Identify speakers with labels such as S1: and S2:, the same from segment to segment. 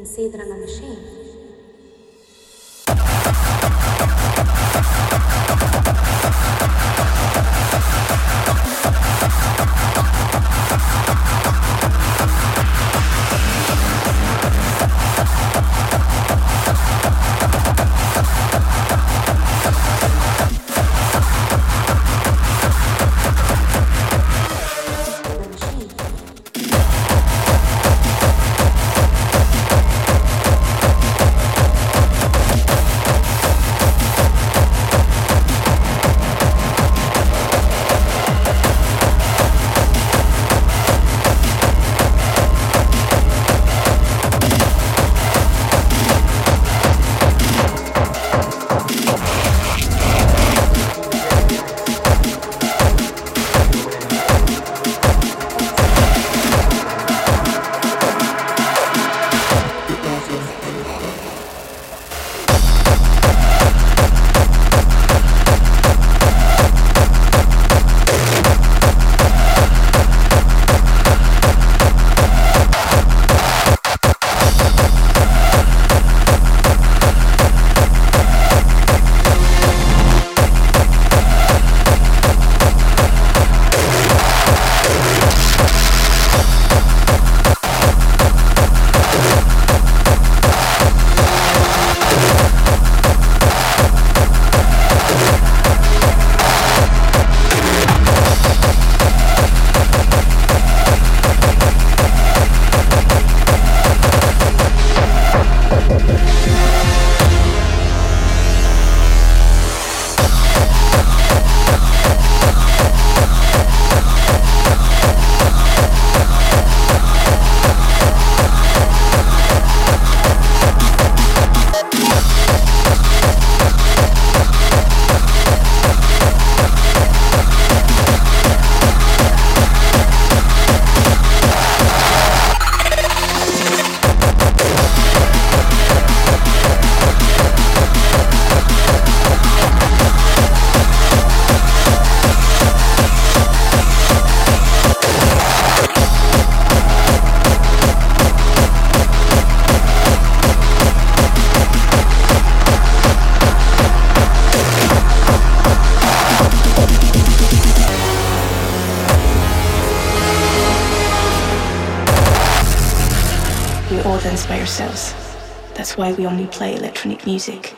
S1: And you can see that I'm a machine.
S2: why we only play electronic music.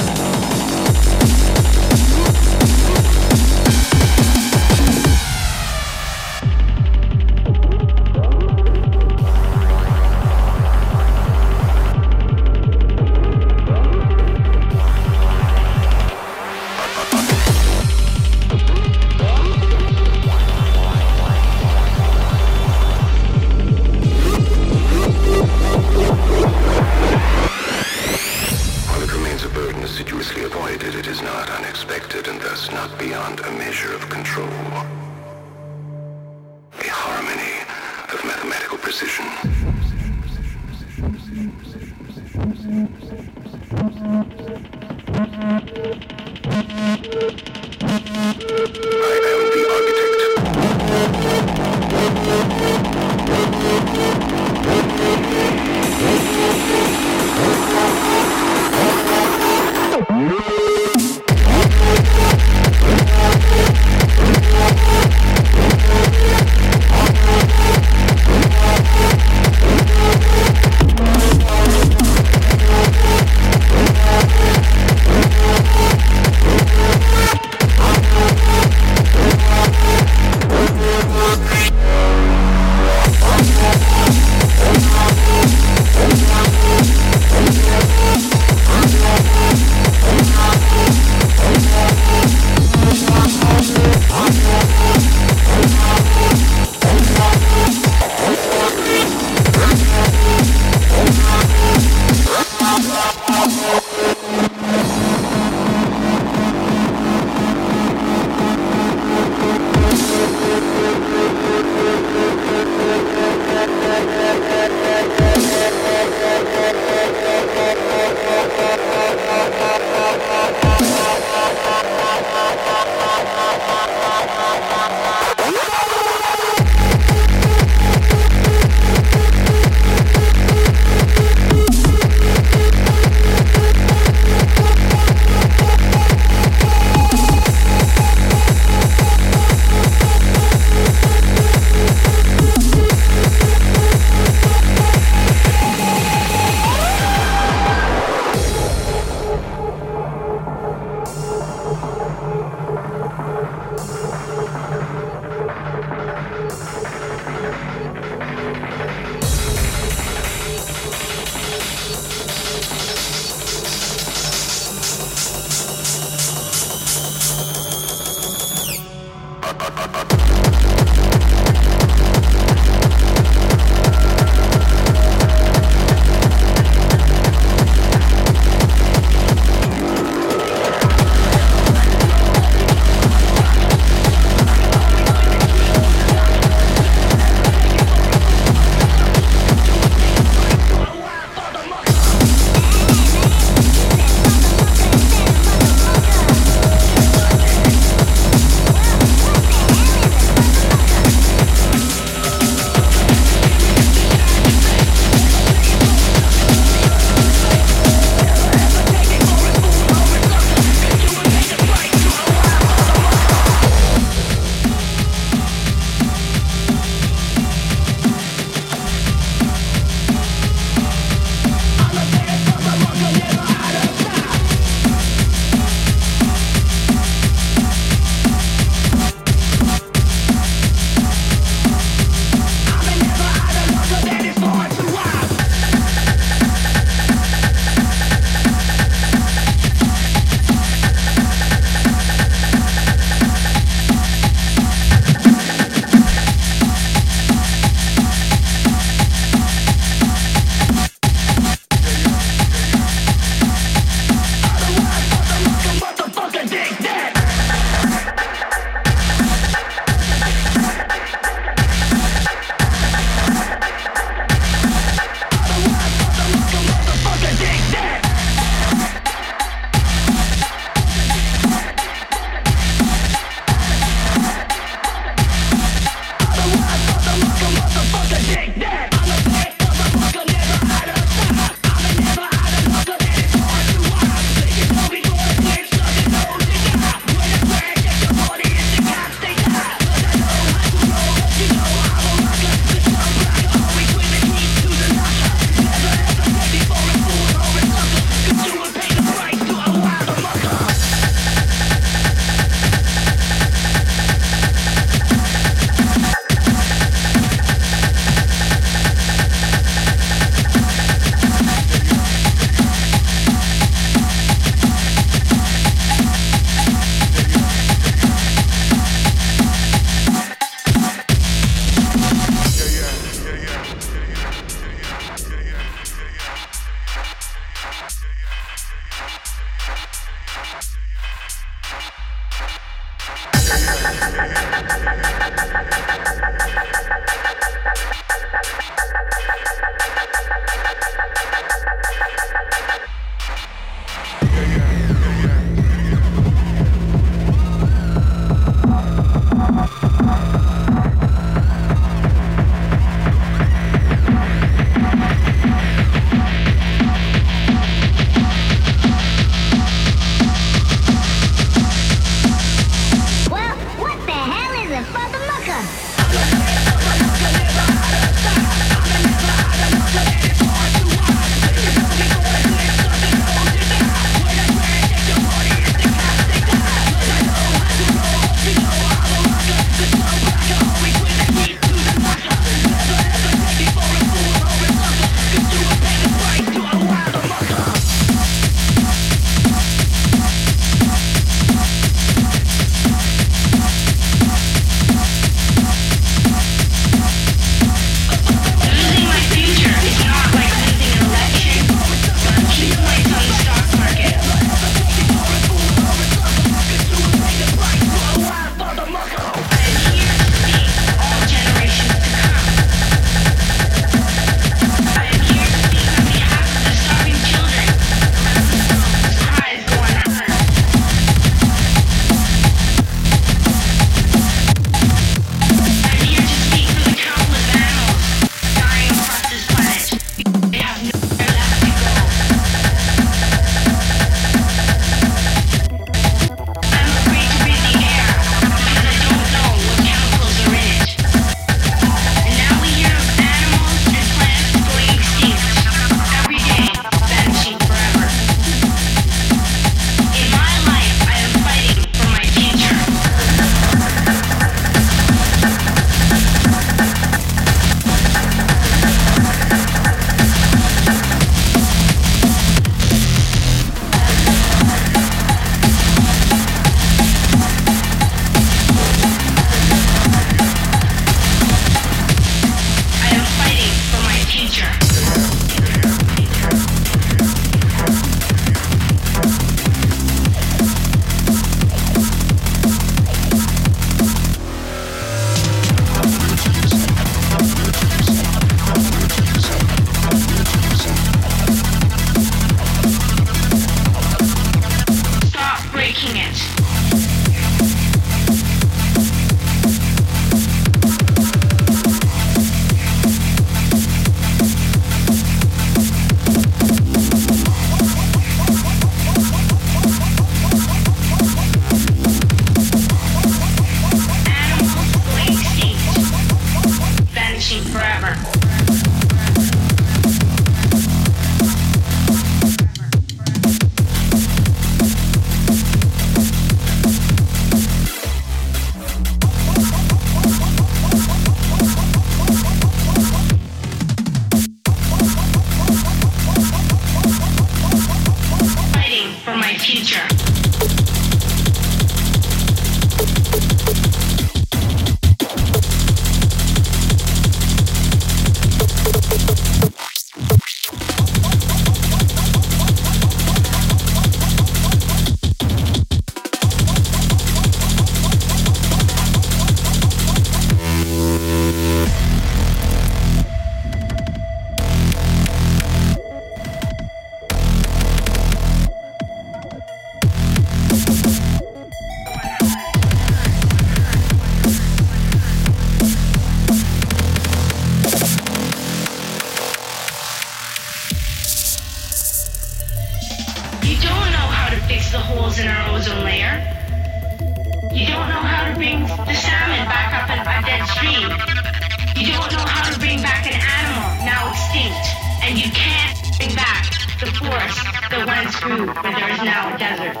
S3: together.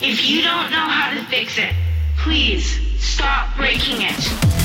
S3: If you don't know how to fix it, please stop breaking it.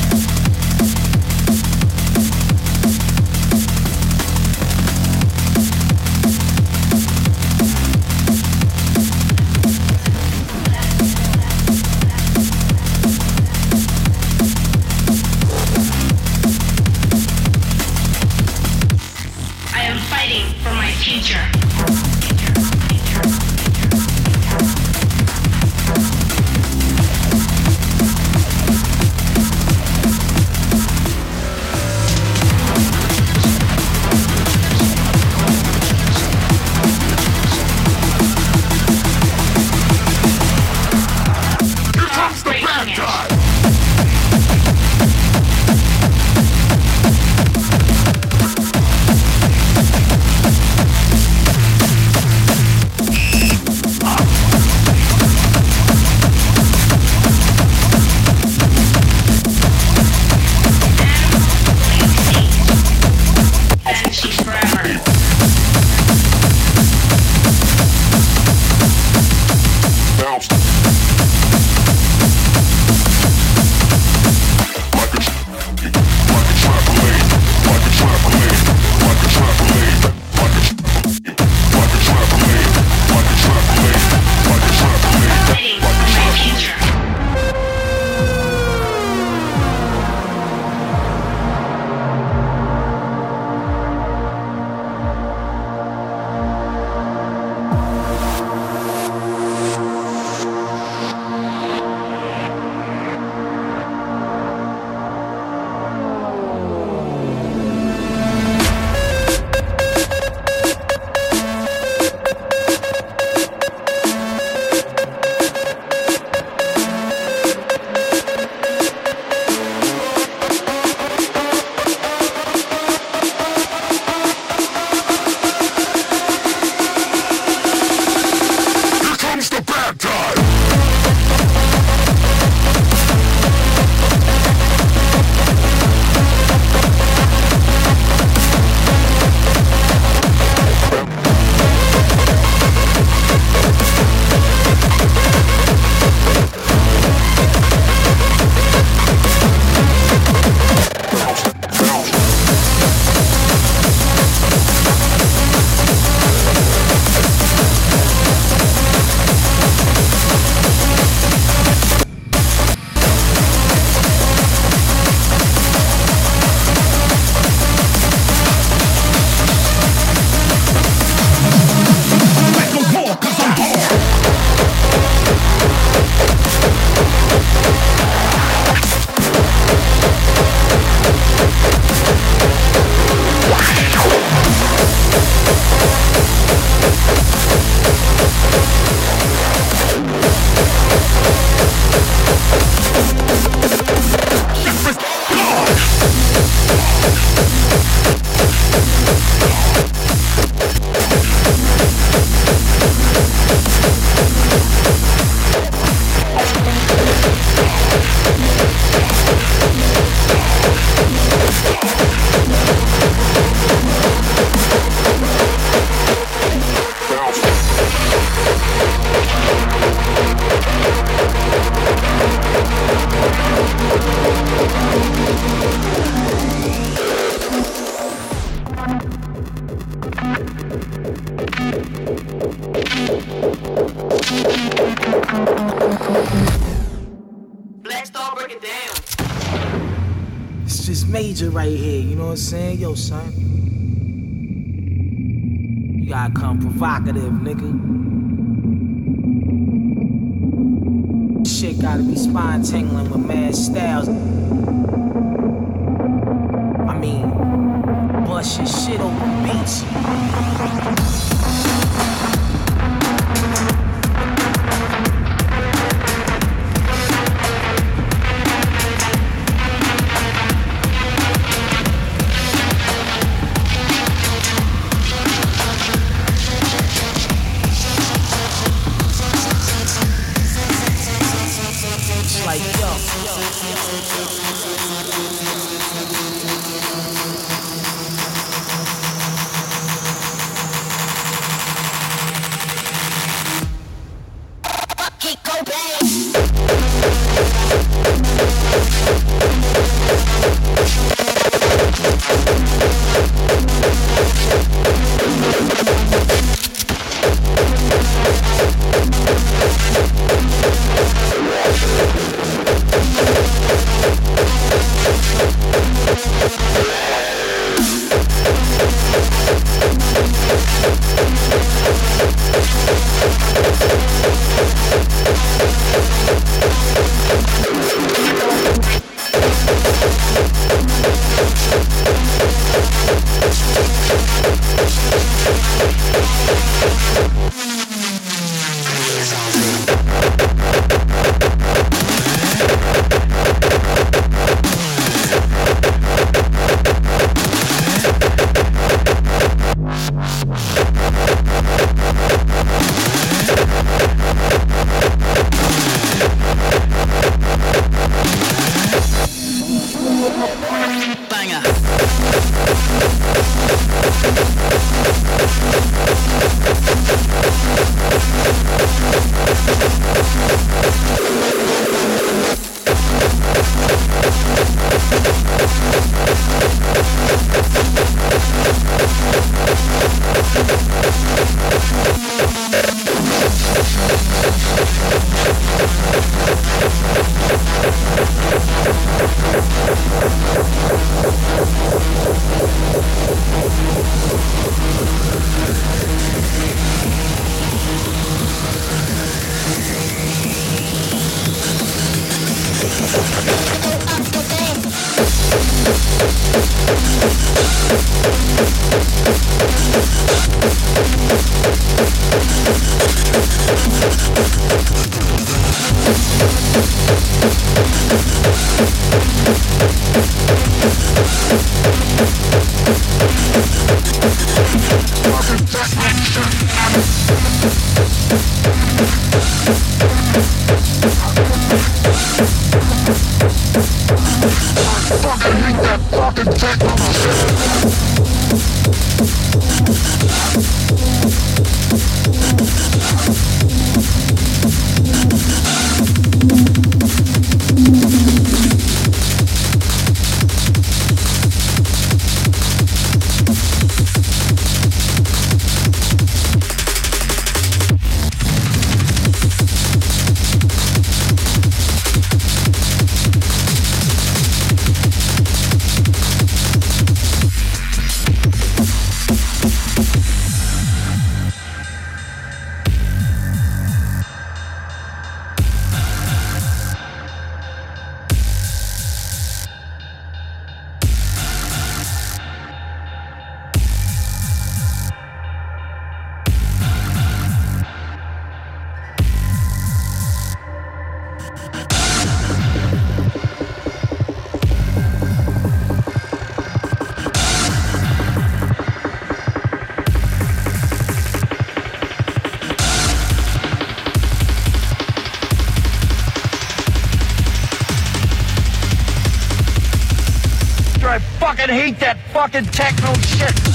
S4: Fucking techno shit.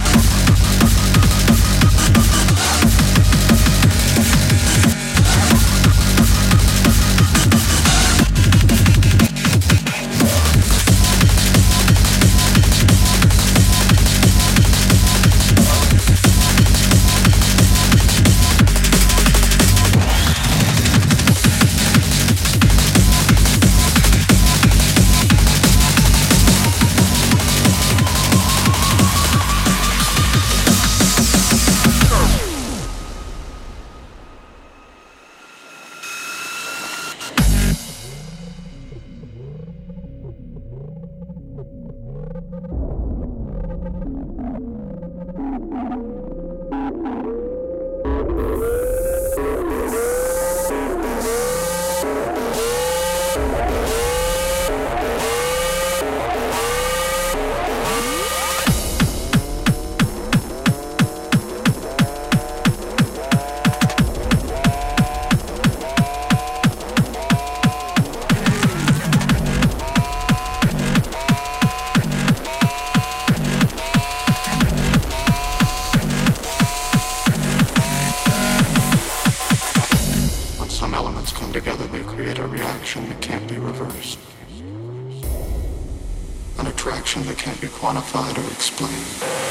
S5: An attraction that can't be quantified or explained.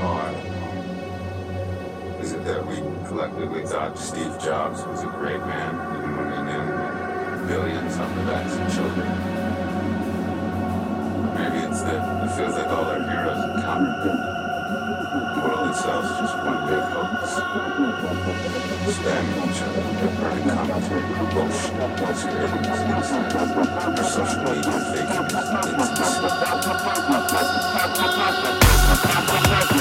S6: Know. Is it that we collectively thought Steve Jobs was a great man, even when we knew billions on the backs of children? Or maybe it's that it feels like all our heroes are counterfeit. The world itself's just one big hoax. Spamming each other with burning commentary, bullshit, conspiracies, insights, our social media fake Fuck